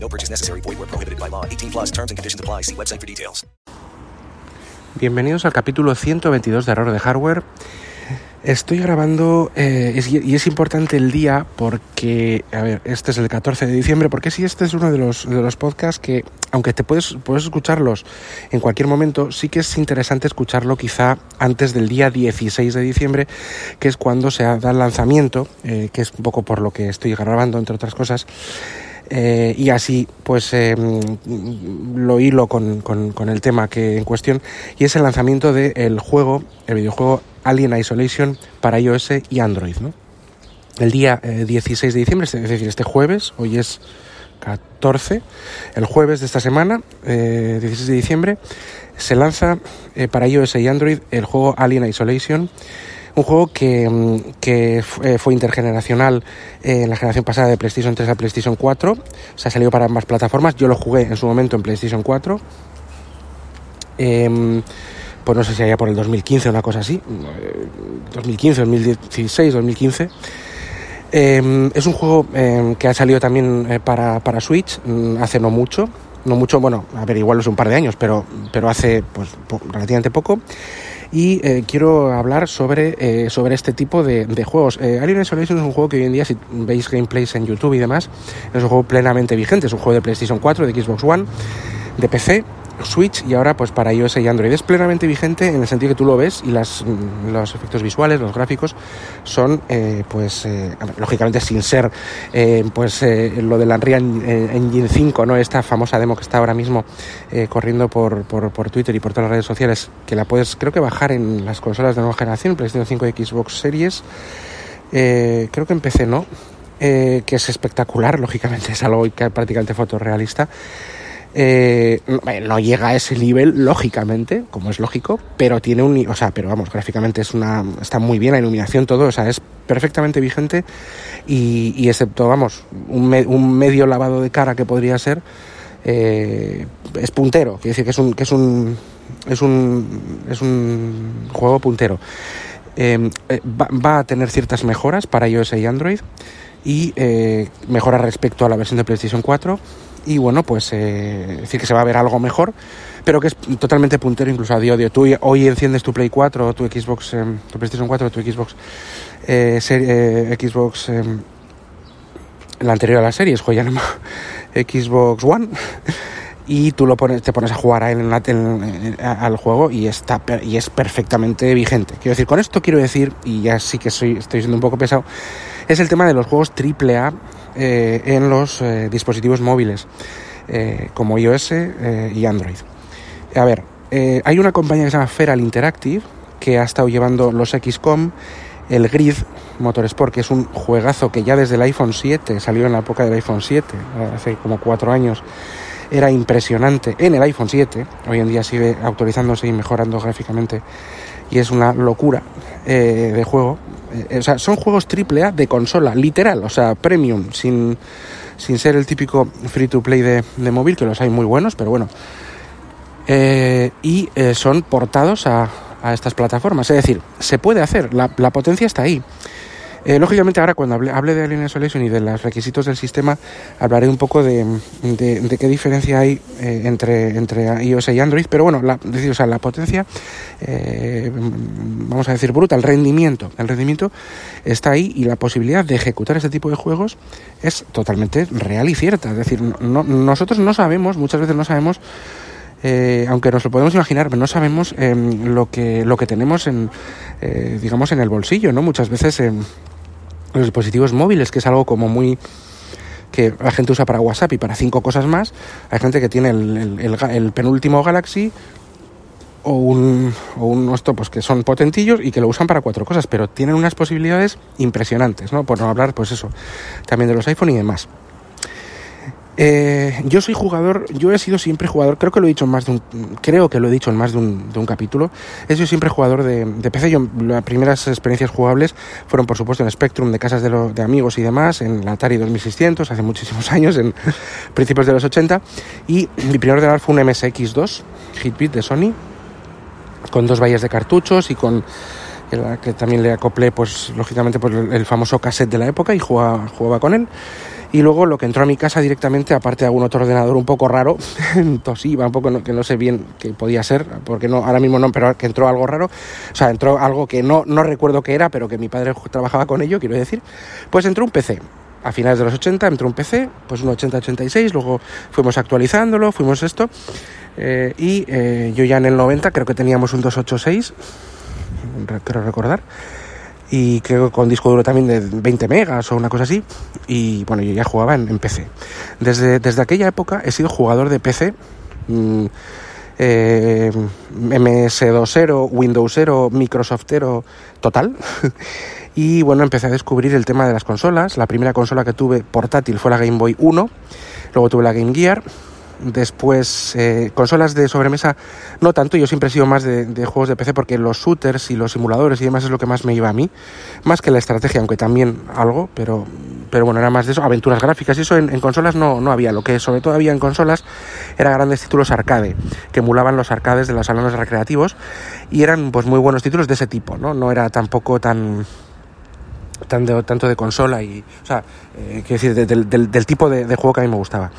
No purchase necessary. Void where prohibited by law. 18 plus terms and conditions apply. See website for details. Bienvenidos al capítulo 122 de Error de Hardware. Estoy grabando eh, y es importante el día porque, a ver, este es el 14 de diciembre, porque sí, este es uno de los, de los podcasts que, aunque te puedes, puedes escucharlos en cualquier momento, sí que es interesante escucharlo quizá antes del día 16 de diciembre, que es cuando se da el lanzamiento, eh, que es un poco por lo que estoy grabando, entre otras cosas. Eh, y así pues eh, lo hilo con, con- el tema que en cuestión y es el lanzamiento del juego, el videojuego Alien Isolation para iOS y Android. ¿no? El día eh, 16 de diciembre, es decir, este jueves, hoy es 14, el jueves de esta semana, eh, 16 de diciembre, se lanza eh, para iOS y Android el juego Alien Isolation. Un juego que, mm, que eh, fue intergeneracional eh, en la generación pasada de PlayStation 3 a PlayStation 4. O sea, salió para ambas plataformas. Yo lo jugué en su momento en PlayStation 4. Em, pues no sé si allá por el 2015 o una cosa así. eh, 2015, 2016, 2015. Eh, es un juego eh, que ha salido también eh, para, para Switch mm, hace no mucho. No mucho, bueno, a ver, igual es un par de años, pero, pero hace pues, relativamente poco. Y eh, quiero hablar sobre, eh, sobre este tipo de, de juegos. Eh, Alien Isolation es un juego que hoy en día, si veis gameplays en YouTube y demás, es un juego plenamente vigente. Es un juego de PlayStation 4, de Xbox One, de PC, Switch y ahora pues para iOS y Android. Es plenamente vigente en el sentido que tú lo ves y las, mm, los efectos visuales, los gráficos son eh, pues eh, lógicamente sin ser eh, pues eh, lo del Unreal Engine 5, ¿no? Esta famosa demo que está ahora mismo eh, corriendo por, por, por Twitter y por todas las redes sociales, que la puedes creo que bajar en las consolas de nueva generación, PlayStation 5 y Xbox Series. Eh, creo que en PC no. que es espectacular, lógicamente es algo prácticamente fotorrealista. Eh, no, llega a ese nivel, lógicamente, como es lógico, pero tiene un, o sea, pero vamos, gráficamente es una, está muy bien la iluminación, todo, o sea, es perfectamente vigente y, y excepto, vamos, un, me- un medio lavado de cara que podría ser, eh, es puntero, quiere decir que es un, que es un, es un, es un juego puntero. Eh, eh, va, va a tener ciertas mejoras para iOS y Android y mejoras respecto a la versión de PlayStation 4 y bueno pues eh, decir que se va a ver algo mejor pero que es totalmente puntero incluso a día de hoy tú hoy enciendes tu Play 4 o tu Xbox eh, tu PlayStation 4 o tu Xbox eh, serie- eh, Xbox eh, la anterior a la serie es joya no Xbox One y tú lo pones, te pones a jugar a él en a- al juego y está y es perfectamente vigente. Quiero decir, con esto quiero decir, y ya sí que soy, estoy siendo un poco pesado, es el tema de los juegos AAA eh, en los eh, dispositivos móviles, eh, como iOS eh, y Android. A ver, eh, hay una compañía que se llama Feral Interactive que ha estado llevando los XCOM, el Grid Motorsport, que es un juegazo que ya desde el iPhone 7 salió en la época del iPhone 7, hace como cuatro años era impresionante en el iPhone 7. Hoy en día sigue actualizándose y mejorando gráficamente. Y es una locura eh, de juego. Eh, o sea, son juegos AAA de consola, literal, o sea, premium, sin, sin ser el típico free to play de, de móvil, que los hay muy buenos, pero bueno. Eh, y eh, son portados a, a estas plataformas. Es decir, se puede hacer, la, la potencia está ahí. Eh, lógicamente ahora cuando hable, hable de Alien Isolation y de los requisitos del sistema, hablaré un poco de, de- qué diferencia hay eh, entre, entre iOS y Android, pero bueno, la, decir, o sea, la potencia, eh, vamos a decir bruta, el rendimiento, el rendimiento está ahí y la posibilidad de ejecutar este tipo de juegos es totalmente real y cierta. Es decir, no- nosotros no sabemos, muchas veces no sabemos eh, aunque nos lo podemos imaginar, no sabemos eh, lo que lo que tenemos en eh, digamos en el bolsillo, ¿no? Muchas veces en los dispositivos móviles, que es algo como muy que la gente usa para WhatsApp y para cinco cosas más. Hay gente que tiene el, el- penúltimo Galaxy o un, o un esto, pues que son potentillos y que lo usan para cuatro cosas, pero tienen unas posibilidades impresionantes, ¿no? Por no hablar, pues eso, también de los iPhone y demás. Eh, yo soy jugador, yo he sido siempre jugador, creo que lo he dicho en más de un, creo que lo he dicho en más de un, de un capítulo, he sido siempre jugador de, de, PC. Yo, las primeras experiencias jugables fueron, por supuesto, en Spectrum, de casas de, lo, de amigos y demás, en la Atari 2600, hace muchísimos años, en principios de los 80. Y mi primer ordenador fue un MSX2, Hitbit de Sony, con dos vallas de cartuchos y con que también le acoplé, pues lógicamente, pues, el famoso cassette de la época y jugaba, jugaba con él. Y luego lo que entró a mi casa directamente, aparte de algún otro ordenador un poco raro, Toshiba, un poco que no sé bien qué podía ser, porque no, ahora mismo no, pero que entró algo raro, o sea, entró algo que no, no recuerdo qué era, pero que mi padre trabajaba con ello, quiero decir, pues entró un PC. A finales de los 80 entró un PC, pues un 80-86, luego fuimos actualizándolo, fuimos esto, eh, y eh, yo ya en el 90 creo que teníamos un 286, creo recordar, y creo que con disco duro también de 20 megas o una cosa así. Y bueno, yo ya jugaba en, PC. Desde, desde aquella época he sido jugador de PC. Mmm, eh, MS2.0, Windows Microsoftero total. y bueno, empecé a descubrir el tema de las consolas. La primera consola que tuve portátil fue la Game Boy 1, luego tuve la Game Gear Después, eh, consolas de sobremesa, no tanto, yo siempre he sido más de, juegos de PC porque los shooters y los simuladores y demás es lo que más me iba a mí, más que la estrategia, aunque también algo, pero, pero bueno, era más de eso, aventuras gráficas y eso en, en consolas no, no había, lo que sobre todo había en consolas eran grandes títulos arcade, que emulaban los arcades de los salones recreativos y eran pues muy buenos títulos de ese tipo, ¿no? No era tampoco tan de, tanto de consola y, o sea, eh, quiero decir, de, de, del, del, tipo de, juego que a mí me gustaba.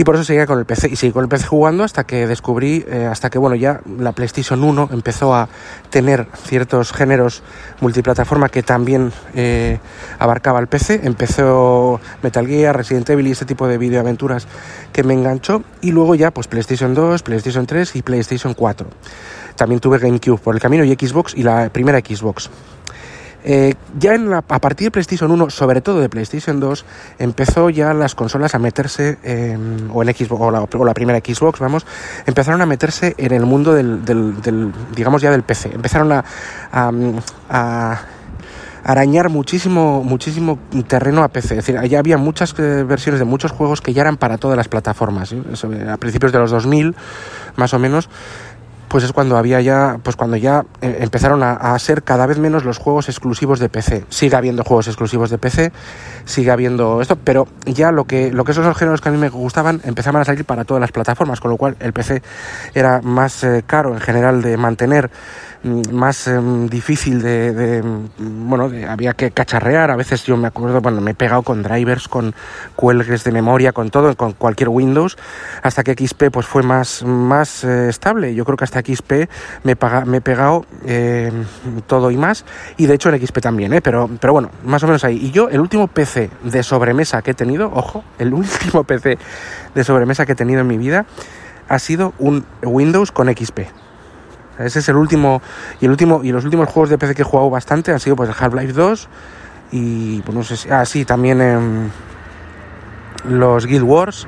Y por eso seguía con el PC, y seguí con el PC jugando hasta que descubrí, eh, hasta que, bueno, ya la PlayStation 1 empezó a tener ciertos géneros multiplataforma que también eh, abarcaba el PC. Empezó Metal Gear, Resident Evil y este tipo de videoaventuras que me enganchó. Y luego ya, pues PlayStation 2, PlayStation 3 y PlayStation 4. También tuve GameCube por el camino y Xbox y la primera Xbox. Eh, ya en la, a partir de PlayStation 1, sobre todo de PlayStation 2, empezó ya las consolas a meterse, o en Xbox, o la, o la, primera Xbox, vamos, empezaron a meterse en el mundo del, del, del digamos ya del PC. Empezaron a, arañar muchísimo, muchísimo terreno a PC. Es decir, ya había muchas eh, versiones de muchos juegos que ya eran para todas las plataformas. A principios de los 2000, más o menos, pues es cuando había ya, pues cuando ya eh, empezaron a, a, ser cada vez menos los juegos exclusivos de PC. Sigue habiendo juegos exclusivos de PC, sigue habiendo esto, pero ya lo que, lo que esos géneros que a mí me gustaban empezaban a salir para todas las plataformas, con lo cual el PC era más eh, caro en general de mantener más eh, difícil de, de bueno, de, había que cacharrear. A veces yo me acuerdo, bueno, me he pegado con drivers, con cuelgues de memoria, con todo, con cualquier Windows, hasta que XP pues fue más, más eh, estable. Yo creo que hasta XP me, paga, me he pegado eh, todo y más, y de hecho en XP también, ¿eh? pero, pero bueno, más o menos ahí. Y yo, el último PC de sobremesa que he tenido, ojo, el último PC de sobremesa que he tenido en mi vida ha sido un Windows con XP. Ese es el último y el último y los últimos juegos de PC que he jugado bastante han sido pues el Half-Life 2 y pues no sé si, ah también eh, los Guild Wars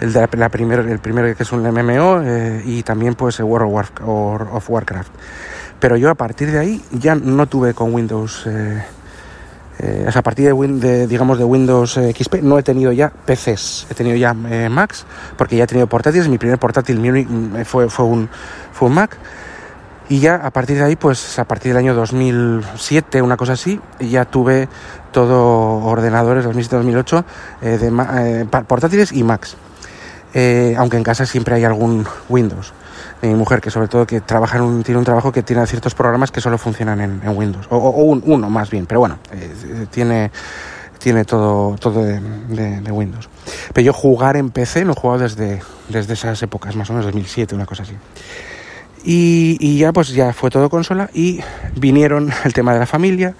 el de la, la primer, el primero que es un MMO eh, y también pues el World of, War, of, Warcraft. Pero yo a partir de ahí ya no tuve con Windows eh, eh, a partir de, de, digamos de Windows XP no he tenido ya PCs, he tenido ya Macs, porque ya he tenido portátiles, mi primer portátil fue, fue, un, fue un Mac, y ya a partir de ahí, pues a partir del año 2007, una cosa así, ya tuve todo ordenadores 2007-2008 eh, eh, portátiles y Macs. Eh, aunque en casa siempre hay algún Windows. Mi mujer, que sobre todo que trabaja en un, tiene un trabajo que tiene ciertos programas que solo funcionan en, Windows, o, o un, uno más bien, pero bueno, eh, tiene, tiene todo, todo de, Windows. Pero yo jugar en PC no he jugado desde, desde esas épocas, más o menos 2007, una cosa así. Y, ya pues ya fue todo consola y vinieron el tema de la familia,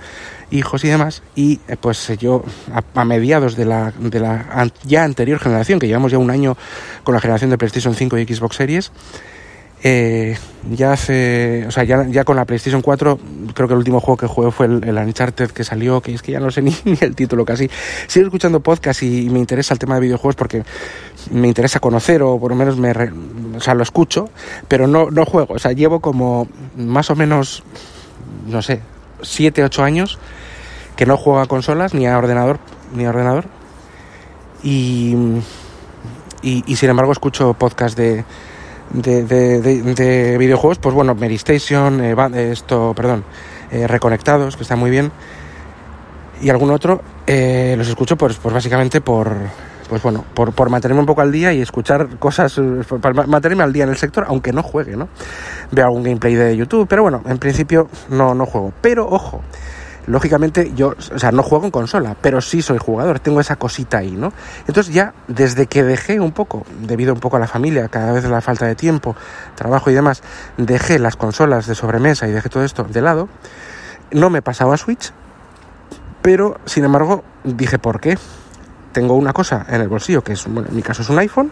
hijos y demás y eh, pues yo a, a, mediados de la, de la ya anterior generación, que llevamos ya un año con la generación de PlayStation 5 y Xbox Series, eh, ya hace, o sea, ya, ya, con la PlayStation 4, creo que el último juego que jugué fue el, el, Uncharted que salió, que es que ya no sé ni, el título casi. Sigo escuchando podcast y, me interesa el tema de videojuegos porque me interesa conocer o por lo menos me, o sea, lo escucho, pero no, no juego. O sea, llevo como más o menos, no sé, 7, 8 años que no juego a consolas ni a ordenador, ni a ordenador. Y y, y sin embargo escucho podcast de, de, de, de, de videojuegos, pues bueno, Mary Station, eh, eh, esto, perdón, eh, Reconectados, que está muy bien, y algún otro, eh, los escucho pues, pues básicamente por, pues bueno, por, por mantenerme un poco al día y escuchar cosas, eh, para ma- mantenerme al día en el sector, aunque no juegue, ¿no? Veo algún gameplay de YouTube, pero bueno, en principio no, no juego. Pero ojo, lógicamente yo, o sea, no juego en consola, pero sí soy jugador, tengo esa cosita ahí, ¿no? Entonces ya desde que dejé un poco, debido un poco a la familia, cada vez la falta de tiempo, trabajo y demás, dejé las consolas de sobremesa y dejé todo esto de lado, no me pasaba a Switch, pero sin embargo dije, ¿por qué? Tengo una cosa en el bolsillo, que es, bueno, en mi caso es un iPhone,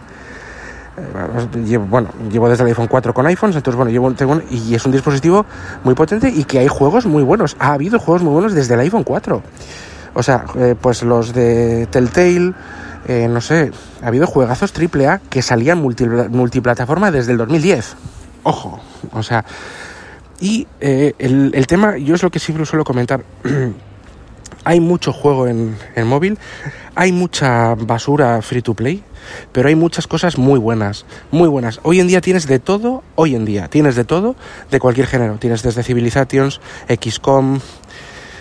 bueno, llevo desde el iPhone 4 con iPhones, entonces bueno, llevo, tengo y es un dispositivo muy potente y que hay juegos muy buenos. Ha habido juegos muy buenos desde el iPhone 4. O sea, eh, pues los de Telltale, eh, no sé, ha habido juegazos AAA que salían multi- multiplataforma desde el 2010. Ojo, o sea, y eh, el tema, yo es lo que siempre suelo comentar. hay mucho juego en, móvil, hay mucha basura free to play, pero hay muchas cosas muy buenas, muy buenas. Hoy en día tienes de todo, hoy en día tienes de todo, de cualquier género. Tienes desde Civilizations, XCOM,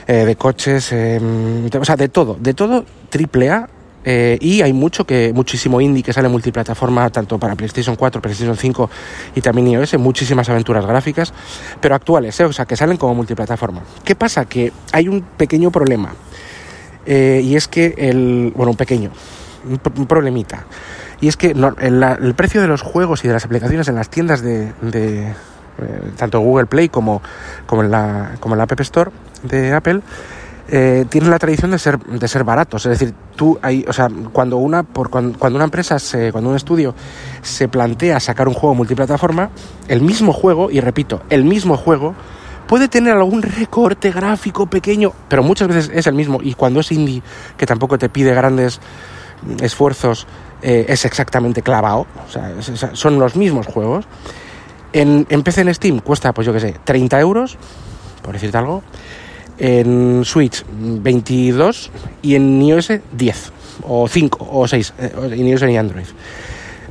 eh, de coches, de- o sea, de todo, de todo triple A. eh, y hay mucho que muchísimo indie que sale multiplataforma tanto para PlayStation 4, PlayStation 5 y también iOS, muchísimas aventuras gráficas, pero actuales, eh, o sea, que salen como multiplataforma. ¿Qué pasa? Que hay un pequeño problema. Eh, y es que el bueno un pequeño un, pro- un problemita y es que el, precio de los juegos y de las aplicaciones en las tiendas de, de, tanto Google Play como, como en la como en la App Store de Apple eh, tienen la tradición de ser de ser baratos es decir tú hay o sea cuando una por cuando, una empresa se, cuando un estudio se plantea sacar un juego multiplataforma el mismo juego y repito el mismo juego puede tener algún recorte gráfico pequeño, pero muchas veces es el mismo. Y cuando es indie, que tampoco te pide grandes esfuerzos, eh, es exactamente clavado. O sea, es- son los mismos juegos. En, en PC en Steam cuesta, pues yo qué sé, 30 euros, por decirte algo. En Switch, 22. Y en iOS, 10. O 5, o 6. eh, en iOS y Android.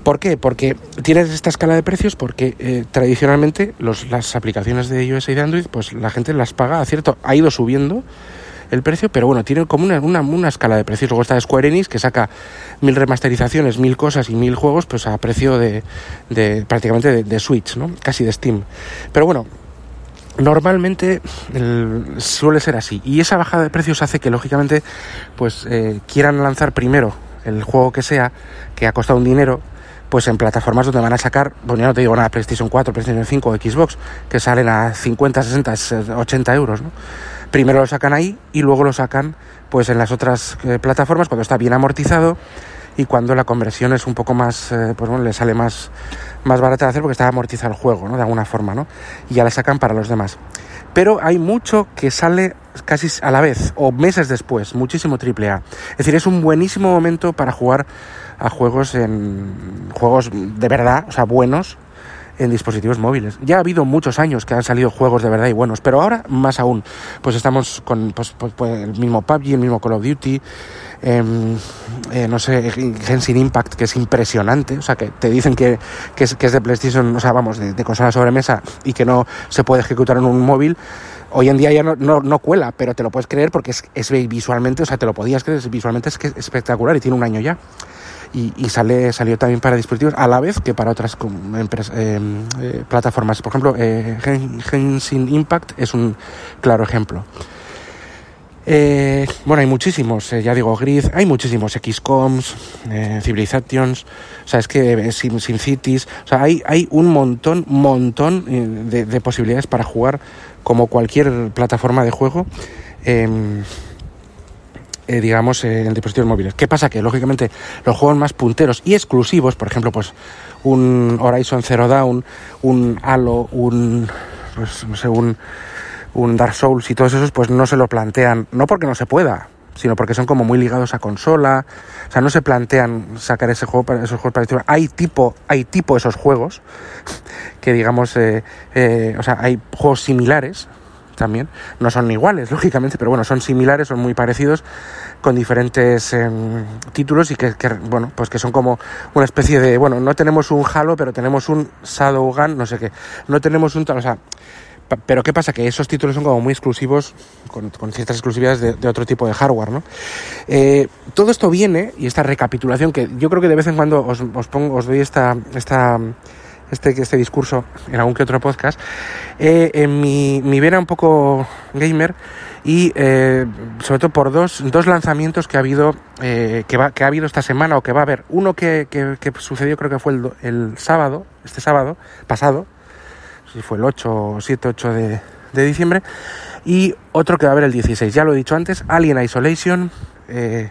¿Por qué? Porque tienes esta escala de precios porque eh, tradicionalmente los, las aplicaciones de iOS y de Android, pues la gente las paga, cierto, ha ido subiendo el precio, pero bueno, tiene como una, una, una escala de precios. Luego está Square Enix, que saca mil remasterizaciones, mil cosas y mil juegos, pues a precio de, de prácticamente de, de Switch, ¿no? Casi de Steam. Pero bueno, normalmente el- suele ser así. Y esa bajada de precios hace que, lógicamente, pues eh, quieran lanzar primero el juego que sea, que ha costado un dinero, pues en plataformas donde van a sacar, bueno, ya no te digo nada, PlayStation 4, PlayStation 5 o Xbox, que salen a 50, 60, 80 euros, ¿no? Primero lo sacan ahí y luego lo sacan pues en las otras eh, plataformas cuando está bien amortizado y cuando la conversión es un poco más, eh, pues bueno, le sale más, más barata de hacer porque está amortizado el juego, ¿no? De alguna forma, ¿no? Y ya la sacan para los demás. Pero hay mucho que sale casi a la vez o meses después, muchísimo triple A. Es decir, es un buenísimo momento para jugar a juegos en juegos de verdad, o sea, buenos en dispositivos móviles. Ya ha habido muchos años que han salido juegos de verdad y buenos, pero ahora más aún. Pues estamos con pues, pues, pues, el mismo PUBG, el mismo Call of Duty, em, eh, no sé, Genshin Impact, que es impresionante, o sea, que te dicen que, que, es, que es de PlayStation, o sea, vamos, de, de consola sobremesa y que no se puede ejecutar en un móvil. Hoy en día ya no, no, no cuela, pero te lo puedes creer porque es, es visualmente, o sea, te lo podías creer, visualmente es que es espectacular y tiene un año ya y, y sale, salió también para dispositivos a la vez que para otras com- empres- eh, eh, plataformas. Por ejemplo, eh, Gen- Genshin Impact es un claro ejemplo. Eh, bueno, hay muchísimos, eh, ya digo, Grid, hay muchísimos, XCOMs, eh, Civilizations, o sea, es que Sim, Cities, o sea, hay, hay un montón, montón de, de posibilidades para jugar como cualquier plataforma de juego. Eh, digamos, eh, en dispositivos móviles. ¿Qué pasa? Que, lógicamente, los juegos más punteros y exclusivos, por ejemplo, pues un Horizon Zero Dawn, un Halo, un, pues, no sé, un, un Dark Souls y todos esos, pues no se lo plantean, no porque no se pueda, sino porque son como muy ligados a consola, o sea, no se plantean sacar ese juego para esos juegos para. Hay tipo, hay tipo esos juegos que digamos, eh, eh, o sea, hay juegos similares también. No son iguales, lógicamente, pero bueno, son similares, son muy parecidos, con diferentes em, títulos y que, bueno, pues que son como una especie de, bueno, no tenemos un Halo, pero tenemos un Shadowgun, no sé qué. No tenemos un, o sea, pero ¿qué pasa? Que esos títulos son como muy exclusivos, con, ciertas exclusividades de, otro tipo de hardware, ¿no? Eh, todo esto viene, y esta recapitulación, que yo creo que de vez en cuando os, os, pongo, os doy esta, esta, este, este discurso en algún que otro podcast, eh, en mi, mi vera un poco gamer, y eh, sobre todo por dos, dos lanzamientos que ha habido que, va, que ha habido esta semana o que va a haber uno que, que, sucedió creo que fue el, el sábado este sábado pasado si fue el 8 7, 8 de, de, diciembre, y otro que va a haber el 16. Ya lo he dicho antes, Alien Isolation, eh,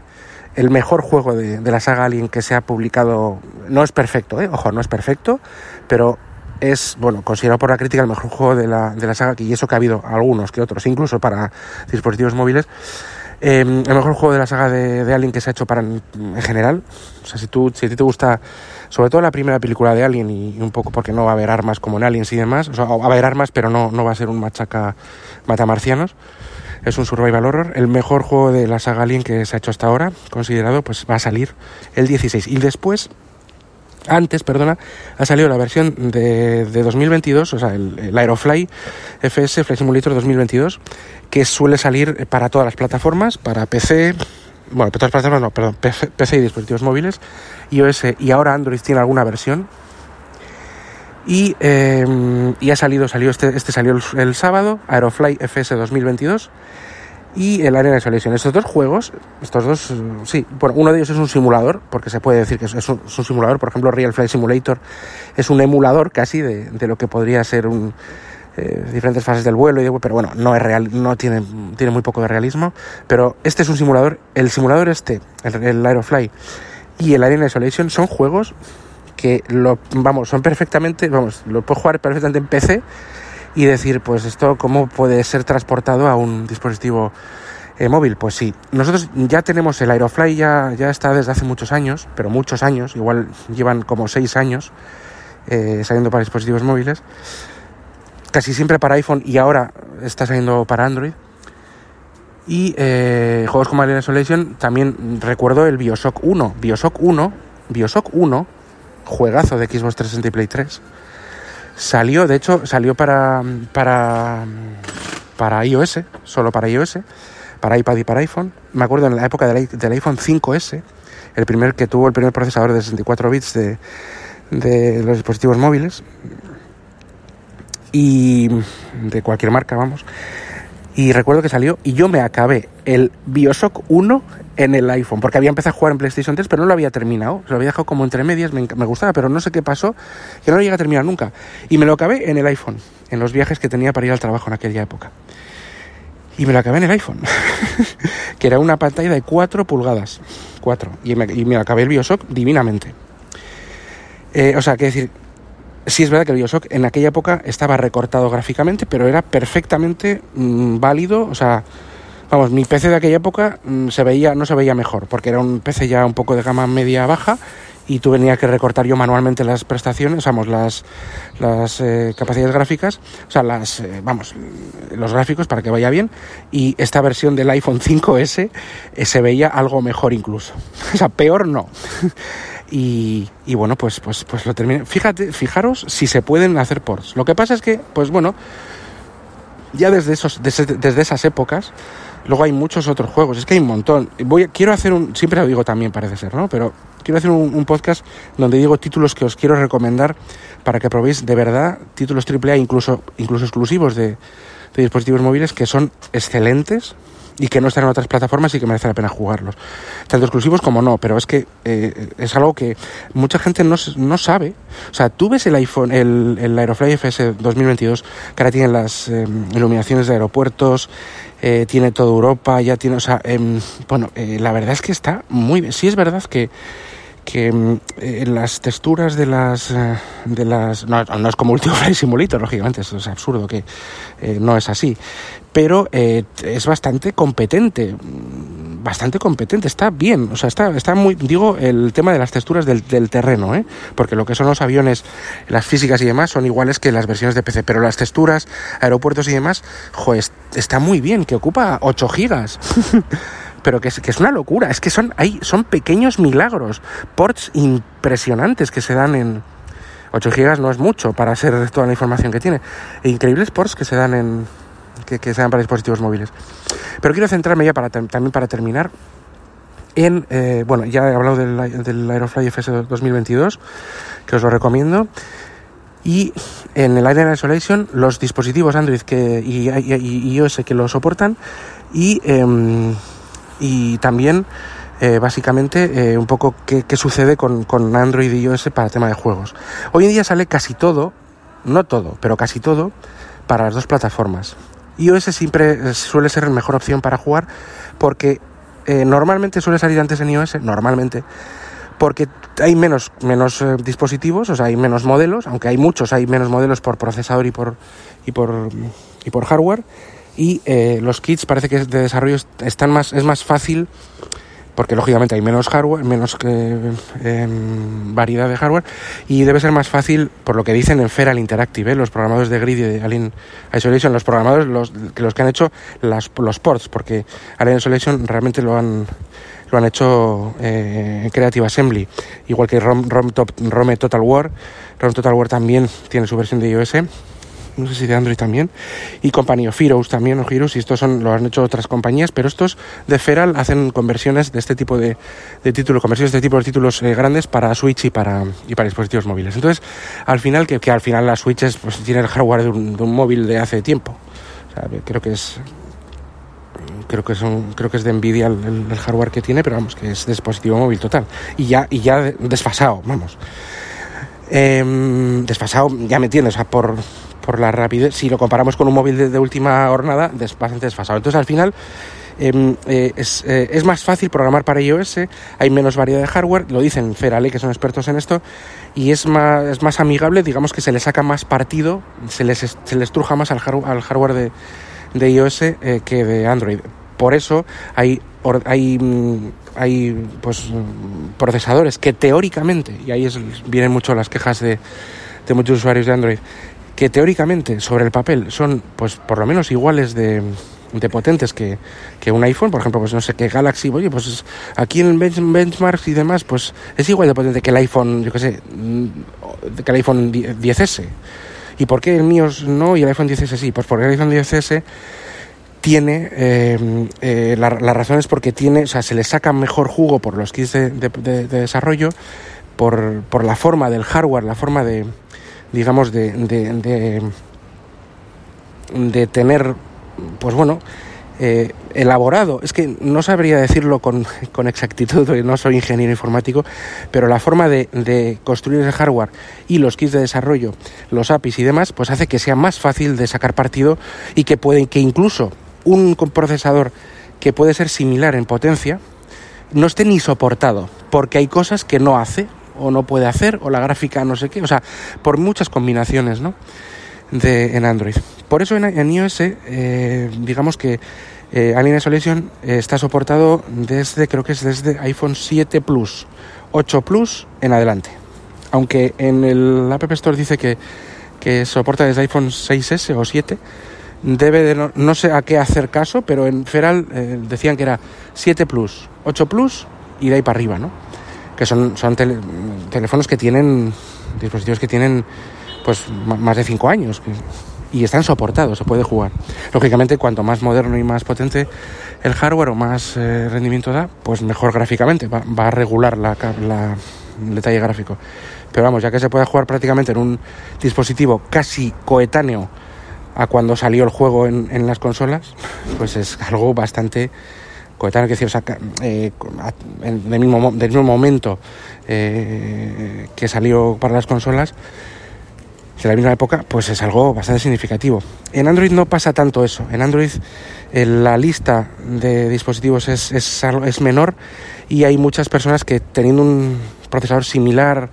el mejor juego de, la saga Alien que se ha publicado. No es perfecto, ¿eh? ojo, no es perfecto, pero es, bueno, considerado por la crítica el mejor juego de la, de la saga, y eso que ha habido algunos que otros, incluso para dispositivos móviles. Em, el mejor juego de la saga de, Alien que se ha hecho para en, general. O sea, si, tú, si a ti te gusta, sobre todo la primera película de Alien y, un poco porque no va a haber armas como en Aliens y demás, va a haber armas, pero no, no va a ser un machaca matamarcianos. Es un survival horror. El mejor juego de la saga Alien que se ha hecho hasta ahora, considerado, pues va a salir el 16. Y después antes, perdona, ha salido la versión de, de 2022, o sea, el, Aerofly FS Flight Simulator 2022, que suele salir para todas las plataformas, para PC, bueno, para todas las plataformas no, perdón, PC, y dispositivos móviles, iOS y ahora Android tiene alguna versión. Y, eh, y ha salido, salió este, este salió el, el sábado, Aerofly FS 2022 y el Arena Isolation. Estos dos juegos, estos dos, sí, bueno, uno de ellos es un simulador, porque se puede decir que es un, simulador, por ejemplo, Real Flight Simulator es un emulador casi de, de lo que podría ser un eh, diferentes fases del vuelo, y pero bueno, no es real, no tiene, tiene muy poco de realismo, pero este es un simulador, el simulador este, el, el Aerofly y el Arena Isolation son juegos que lo, vamos, son perfectamente, vamos, lo puedo jugar perfectamente en PC y decir, pues esto, ¿cómo puede ser transportado a un dispositivo eh, móvil? Pues sí, nosotros ya tenemos el Aerofly, ya, ya está desde hace muchos años, pero muchos años, igual llevan como seis años eh, saliendo para dispositivos móviles, casi siempre para iPhone y ahora está saliendo para Android. Y eh, juegos como Alien Isolation, también recuerdo el Bioshock 1. Bioshock 1, Bioshock 1, juegazo de Xbox 360 y Play 3 Salió, de hecho, salió para, para, para iOS, solo para iOS, para iPad y para iPhone. Me acuerdo en la época del, iPhone 5S, el primer que tuvo el primer procesador de 64 bits de, de los dispositivos móviles y de cualquier marca, vamos. Y recuerdo que salió y yo me acabé el Bioshock 1 en el iPhone, porque había empezado a jugar en PlayStation 3, pero no lo había terminado. Lo había dejado como entre medias, me, gustaba, pero no sé qué pasó, que no lo llegué a terminar nunca. Y me lo acabé en el iPhone, en los viajes que tenía para ir al trabajo en aquella época. Y me lo acabé en el iPhone, que era una pantalla de 4 pulgadas. 4. Y me, y me acabé el Bioshock divinamente. Eh, o sea, que decir, Sí es verdad que el Bioshock en aquella época estaba recortado gráficamente, pero era perfectamente mm, válido, o sea, vamos, mi PC de aquella época mm, se veía, no se veía mejor, porque era un PC ya un poco de gama media baja y tú venía que recortar yo manualmente las prestaciones, vamos, las, las eh, capacidades gráficas, o sea, las, eh, vamos, los gráficos para que vaya bien, y esta versión del iPhone 5S eh, se veía algo mejor incluso. O sea, peor no. Y, bueno, pues, pues, pues lo terminé. Fíjate, fijaros si se pueden hacer ports. Lo que pasa es que, pues bueno, ya desde, esos, desde, esas épocas, luego hay muchos otros juegos. Es que hay un montón. Voy, quiero hacer un, siempre lo digo también, parece ser, ¿no? Pero quiero hacer un, podcast donde digo títulos que os quiero recomendar para que probéis de verdad títulos AAA, incluso, incluso exclusivos de, de dispositivos móviles, que son excelentes y que no están en otras plataformas y que merece la pena jugarlos. Tanto exclusivos como no, pero es que eh, es algo que mucha gente no, no, sabe. O sea, tú ves el iPhone, el, el Aerofly FS 2022, que ahora tiene las em, iluminaciones de aeropuertos, eh, tiene toda Europa, ya tiene, o sea, em, bueno, eh, la verdad es que está muy bien. Sí es verdad que que em, las texturas de las de las no, no es como Flight Simulator lógicamente eso es absurdo que no es así pero eh, es bastante competente. bastante competente, está bien, o sea, está, está muy, digo, el tema de las texturas del, del terreno, ¿eh? porque lo que son los aviones, las físicas y demás son iguales que las versiones de PC, pero las texturas, aeropuertos y demás, joder, está muy bien, que ocupa 8 gigas. pero que es, que es una locura, es que son, hay, son pequeños milagros, ports impresionantes que se dan en, 8 gigas no es mucho para ser toda la información que tiene. E increíbles ports que se dan en que, se dan para dispositivos móviles. Pero quiero centrarme ya para también para terminar en, eh, bueno, ya he hablado del, del Aerofly FS 2022, que os lo recomiendo. Y en el Air Isolation, los dispositivos Android que, y, y, y iOS que lo soportan. Y, eh, y también eh, básicamente eh, un poco qué, sucede con, con, Android y iOS para el tema de juegos. Hoy en día sale casi todo, no todo, pero casi todo, para las dos plataformas. iOS siempre suele ser la mejor opción para jugar porque eh, normalmente suele salir antes en iOS, normalmente, porque hay menos, menos eh, dispositivos, o sea, hay menos modelos, aunque hay muchos, hay menos modelos por procesador y por, y por, y por hardware. Y eh, los kits parece que de desarrollo están más, es más fácil porque lógicamente hay menos hardware, menos que, eh, variedad de hardware y debe ser más fácil, por lo que dicen en Feral Interactive, ¿eh? los programadores de Grid y de Alien Isolation, los programadores los, los que han hecho las, los ports, porque Alien Isolation realmente lo han lo han hecho eh, en Creative Assembly, igual que Rom, Rom, Top, Rome Total War. Rom Total War también tiene su versión de iOS no sé si de Android también, y Company of también, o Heroes, y estos son, lo han hecho otras compañías, pero estos de Feral hacen conversiones de este tipo de, de títulos, conversiones de este tipo de títulos eh, grandes para Switch y para, y para dispositivos móviles. Entonces, al final, que, que al final la Switch es, pues, tiene el hardware de un, de un móvil de hace tiempo. O sea, creo que es creo que son creo que es de Nvidia el, el, hardware que tiene pero vamos que es dispositivo móvil total y ya y ya desfasado vamos eh, desfasado ya me entiendes o sea por por la rapidez, si lo comparamos con un móvil de, última jornada, es bastante desfasado. Entonces, al final, eh, eh, es, eh, es, más fácil programar para iOS, hay menos variedad de hardware, lo dicen Ferale, que son expertos en esto, y es más, es más amigable, digamos que se le saca más partido, se les, se les truja más al, al hardware de, iOS eh, que de Android. Por eso hay, hay, hay pues, procesadores que teóricamente, y ahí es, vienen mucho las quejas de, de muchos usuarios de Android, que teóricamente sobre el papel son pues por lo menos iguales de, de potentes que, que, un iPhone, por ejemplo, pues no sé qué Galaxy, oye, pues aquí en bench, benchmarks y demás, pues es igual de potente que el iPhone, yo qué sé, que el iPhone 10S. ¿Y por qué el mío no y el iPhone 10S sí? Pues porque el iPhone 10S tiene, eh, eh, la, la, razón es porque tiene, o sea, se le saca mejor jugo por los kits de, de, de, de desarrollo, por, por la forma del hardware, la forma de, digamos, de, de, de, de tener, pues bueno, eh, elaborado. Es que no sabría decirlo con, con, exactitud, no soy ingeniero informático, pero la forma de, de, construir ese hardware y los kits de desarrollo, los APIs y demás, pues hace que sea más fácil de sacar partido y que puede, que incluso un procesador que puede ser similar en potencia no esté ni soportado, porque hay cosas que no hace o no puede hacer, o la gráfica no sé qué, o sea, por muchas combinaciones, ¿no? De, en Android. Por eso en, en iOS, eh, digamos que eh, Alien Isolation eh, está soportado desde, creo que es desde iPhone 7 Plus, 8 Plus en adelante. Aunque en el App Store dice que, que soporta desde iPhone 6S o 7, debe de no, no, sé a qué hacer caso, pero en Feral eh, decían que era 7 Plus, 8 Plus y de ahí para arriba, ¿no? Que son, son teléfonos que tienen, dispositivos que tienen pues más de 5 años y están soportados, se puede jugar. Lógicamente, cuanto más moderno y más potente el hardware o más eh, rendimiento da, pues mejor gráficamente, va, va a regular la, la, el detalle gráfico. Pero vamos, ya que se puede jugar prácticamente en un dispositivo casi coetáneo a cuando salió el juego en, en las consolas, pues es algo bastante coetáneo, que decir, o eh, del, mismo, del mismo momento eh, que salió para las consolas, de la misma época, pues es algo bastante significativo. En Android no pasa tanto eso. En Android eh, la lista de dispositivos es, es, es menor y hay muchas personas que teniendo un procesador similar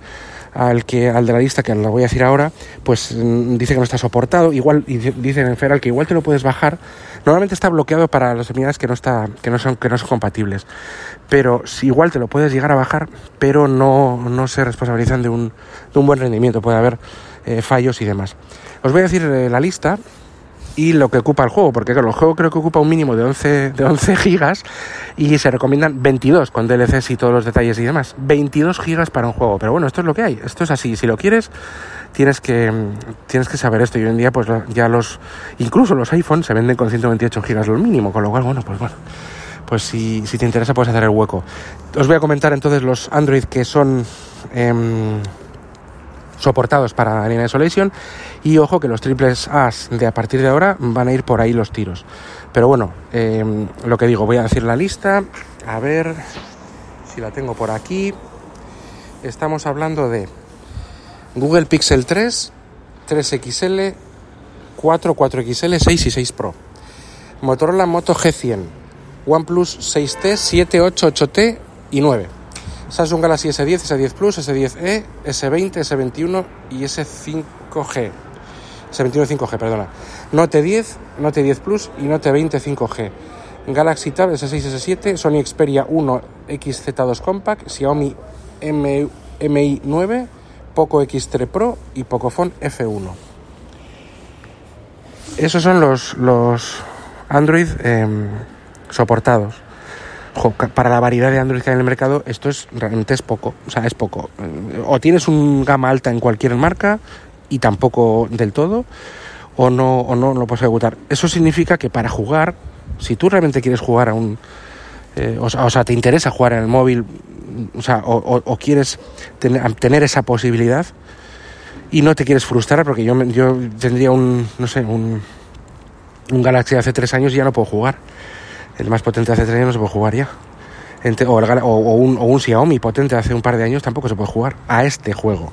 al que al de la lista que lo voy a decir ahora, pues mm, dice que no está soportado. Igual y dice en Feral que igual te lo puedes bajar. Normalmente está bloqueado para las unidades que no está que no son que no son compatibles. Pero si igual te lo puedes llegar a bajar, pero no, no se responsabilizan de un, de un buen rendimiento. Puede haber eh, fallos y demás. Os voy a decir eh, la lista y lo que ocupa el juego, porque claro, el juego creo que ocupa un mínimo de 11, de 11 gigas y se recomiendan 22 con DLCs y todos los detalles y demás. 22 gigas para un juego, pero bueno, esto es lo que hay, esto es así, si lo quieres tienes que, tienes que saber esto y hoy en día pues ya los, incluso los iPhones se venden con 128 gigas lo mínimo, con lo cual bueno, pues bueno. Pues si, si te interesa puedes hacer el hueco. Os voy a comentar entonces los Android que son em, soportados para Alien Isolation y ojo que los triples As de a partir de ahora van a ir por ahí los tiros. Pero bueno, em, lo que digo, voy a decir la lista, a ver si la tengo por aquí. Estamos hablando de Google Pixel 3, 3XL, 4, 4XL, 6 y 6 Pro. Motorola Moto G100, OnePlus 6T, 7, 8, 8T y 9. Samsung Galaxy S10, S10 Plus, S10e, S20, S21 y S5G. S21 5G, perdona. Note 10, Note 10 Plus y Note 20 5G. Galaxy Tab S6, S7, Sony Xperia 1 XZ2 Compact, Xiaomi Mi 9, Poco X3 Pro y Pocophone F1. Esos son los, los Android em, soportados para la variedad de Android que hay en el mercado, esto es realmente es poco. O sea, es poco. O tienes un gama alta en cualquier marca y tampoco del todo, o no, o no lo puedes ejecutar. Eso significa que para jugar, si tú realmente quieres jugar a un. Eh, o, sea, te interesa jugar en el móvil, o sea, o, quieres tener, esa posibilidad y no te quieres frustrar, porque yo, yo tendría un, no sé, un, un Galaxy hace tres años y ya no puedo jugar el más potente hace tres años no se puede jugar ya. o, un, o, un, Xiaomi potente hace un par de años tampoco se puede jugar a este juego.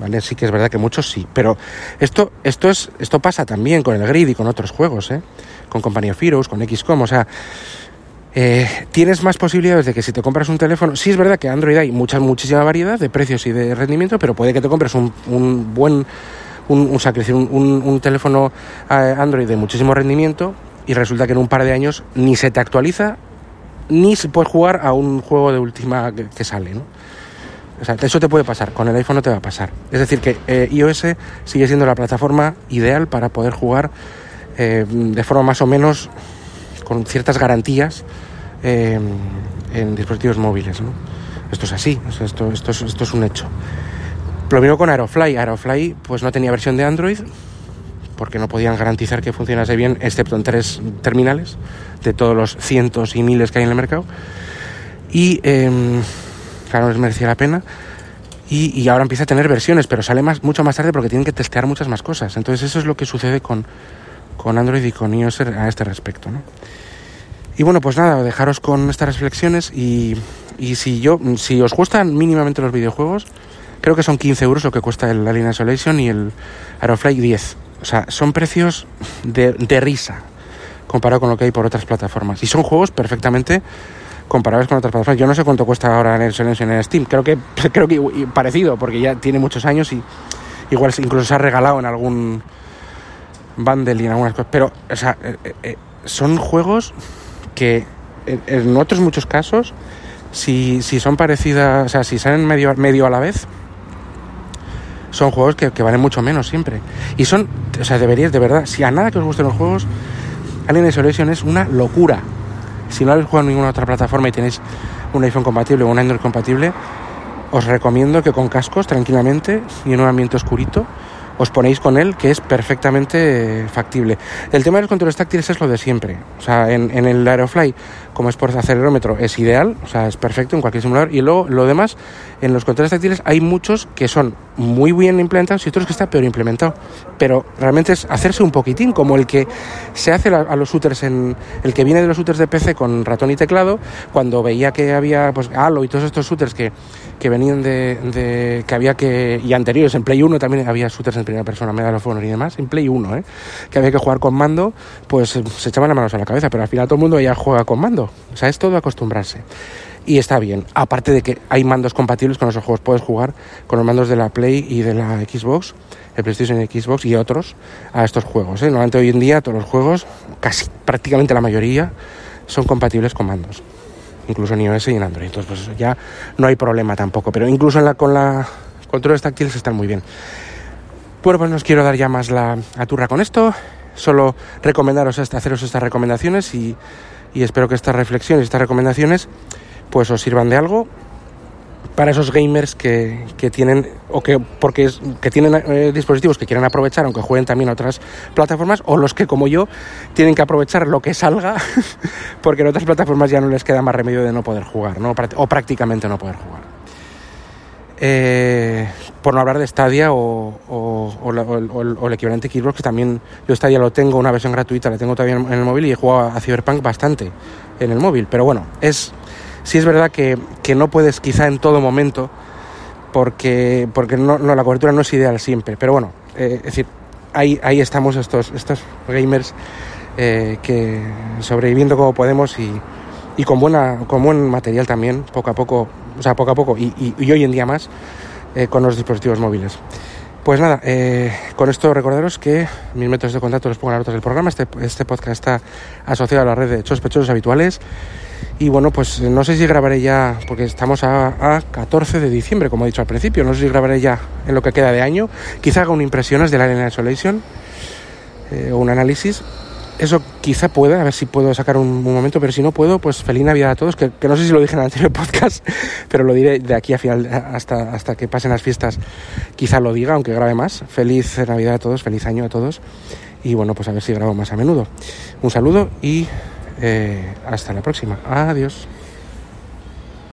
¿Vale? Sí que es verdad que muchos sí, pero esto, esto, es, esto pasa también con el Grid y con otros juegos, ¿eh? con Company of Heroes, con XCOM, o sea, eh, tienes más posibilidades de que si te compras un teléfono, sí es verdad que Android hay mucha, muchísima variedad de precios y de rendimiento, pero puede que te compres un, un buen un, un, un, teléfono eh, Android de muchísimo rendimiento y resulta que en un par de años ni se te actualiza ni se puede jugar a un juego de última que, sale. O sea, eso te puede pasar, con el iPhone no te va a pasar. Es decir, que eh, iOS sigue siendo la plataforma ideal para poder jugar eh, de forma más o menos con ciertas garantías eh, en dispositivos móviles. Esto es así, esto, esto, es, esto es un hecho. Lo mismo con Aerofly. Aerofly pues no tenía versión de Android, porque no podían garantizar que funcionase bien, excepto en tres terminales, de todos los cientos y miles que hay en el mercado. Y eh, claro, les merecía la pena. Y, ahora empieza a tener versiones, pero sale más, mucho más tarde porque tienen que testear muchas más cosas. Entonces eso es lo que sucede con, con Android y con iOS a este respecto. Y bueno, pues nada, dejaros con estas reflexiones y, y si, yo, si os gustan mínimamente los videojuegos, creo que son 15 euros lo que cuesta el Alien Isolation y el Aerofly 10. O sea, son precios de, de risa comparado con lo que hay por otras plataformas. Y son juegos perfectamente comparables con otras plataformas. Yo no sé cuánto cuesta ahora en el en Steam. Creo que, creo que parecido, porque ya tiene muchos años y igual incluso se ha regalado en algún bundle y en algunas cosas. Pero, o sea, eh, eh, eh, son juegos que en, otros muchos casos, si, si son parecidas, o sea, si salen medio, medio a la vez, son juegos que, valen mucho menos siempre. Y son, o sea, deberíais de verdad, si a nada que os gusten los juegos, Alien Isolation es una locura. Si no habéis jugado en ninguna otra plataforma y tenéis un iPhone compatible o un Android compatible, os recomiendo que con cascos, tranquilamente, y en un ambiente oscurito, os ponéis con él, que es perfectamente factible. El tema de los controles táctiles es lo de siempre. O sea, en, en el Aerofly, como es por acelerómetro, es ideal, o sea, es perfecto en cualquier simulador. Y luego, lo demás, en los controles táctiles hay muchos que son muy bien implementados y otros que están peor implementados. Pero realmente es hacerse un poquitín, como el que se hace a los shooters, en, el que viene de los shooters de PC con ratón y teclado, cuando veía que había pues Halo y todos estos shooters que, que venían de, que había que, y anteriores, en Play 1 también había shooters en primera persona, Medal of Honor y demás, en Play 1, ¿eh? que había que jugar con mando, pues se echaban las manos a la cabeza, pero al final todo el mundo ya juega con mando. O sea, es todo acostumbrarse. y está bien. Aparte de que hay mandos compatibles con esos juegos, puedes jugar con los mandos de la Play y de la Xbox, el PlayStation y Xbox y otros a estos juegos. ¿eh? Normalmente hoy en día todos los juegos, casi prácticamente la mayoría, son compatibles con mandos. Incluso en iOS y en Android. Entonces pues ya no hay problema tampoco. Pero incluso en la, con la controles táctiles están muy bien. Bueno, pues no os quiero dar ya más la aturra con esto. Solo recomendaros esta, haceros estas recomendaciones y, y espero que estas reflexiones, estas recomendaciones, pues os sirvan de algo para esos gamers que, que tienen o que porque es, que tienen eh, dispositivos que quieren aprovechar aunque jueguen también a otras plataformas o los que como yo tienen que aprovechar lo que salga porque en otras plataformas ya no les queda más remedio de no poder jugar ¿no? o prácticamente no poder jugar eh, por no hablar de Stadia o, el equivalente Xbox, que también yo Stadia lo tengo, una versión gratuita, la tengo todavía en el móvil y he jugado a Cyberpunk bastante en el móvil. Pero bueno, es sí es verdad que, que no puedes quizá en todo momento, porque, porque no, no, la cobertura no es ideal siempre. Pero bueno, eh, es decir, ahí, ahí estamos estos, estos gamers eh, que sobreviviendo como podemos y, y con, buena, con buen material también, poco a poco, o sea, poco a poco y, y, hoy en día más eh, con los dispositivos móviles. Pues nada, eh, con esto recordaros que mis métodos de contacto los pongo en las notas del programa. Este, este podcast está asociado a la red de sospechosos habituales. Y bueno, pues no sé si grabaré ya, porque estamos a, a, 14 de diciembre, como he dicho al principio, no sé si grabaré ya en lo que queda de año. Quizá haga un impresiones del Alien Isolation eh, o un análisis eso quizá pueda, a ver si puedo sacar un, momento, pero si no puedo, pues feliz Navidad a todos, que, que, no sé si lo dije en el anterior podcast, pero lo diré de aquí a final, hasta, hasta que pasen las fiestas, quizá lo diga, aunque grabe más. Feliz Navidad a todos, feliz año a todos, y bueno, pues a ver si grabo más a menudo. Un saludo y eh, hasta la próxima. Adiós.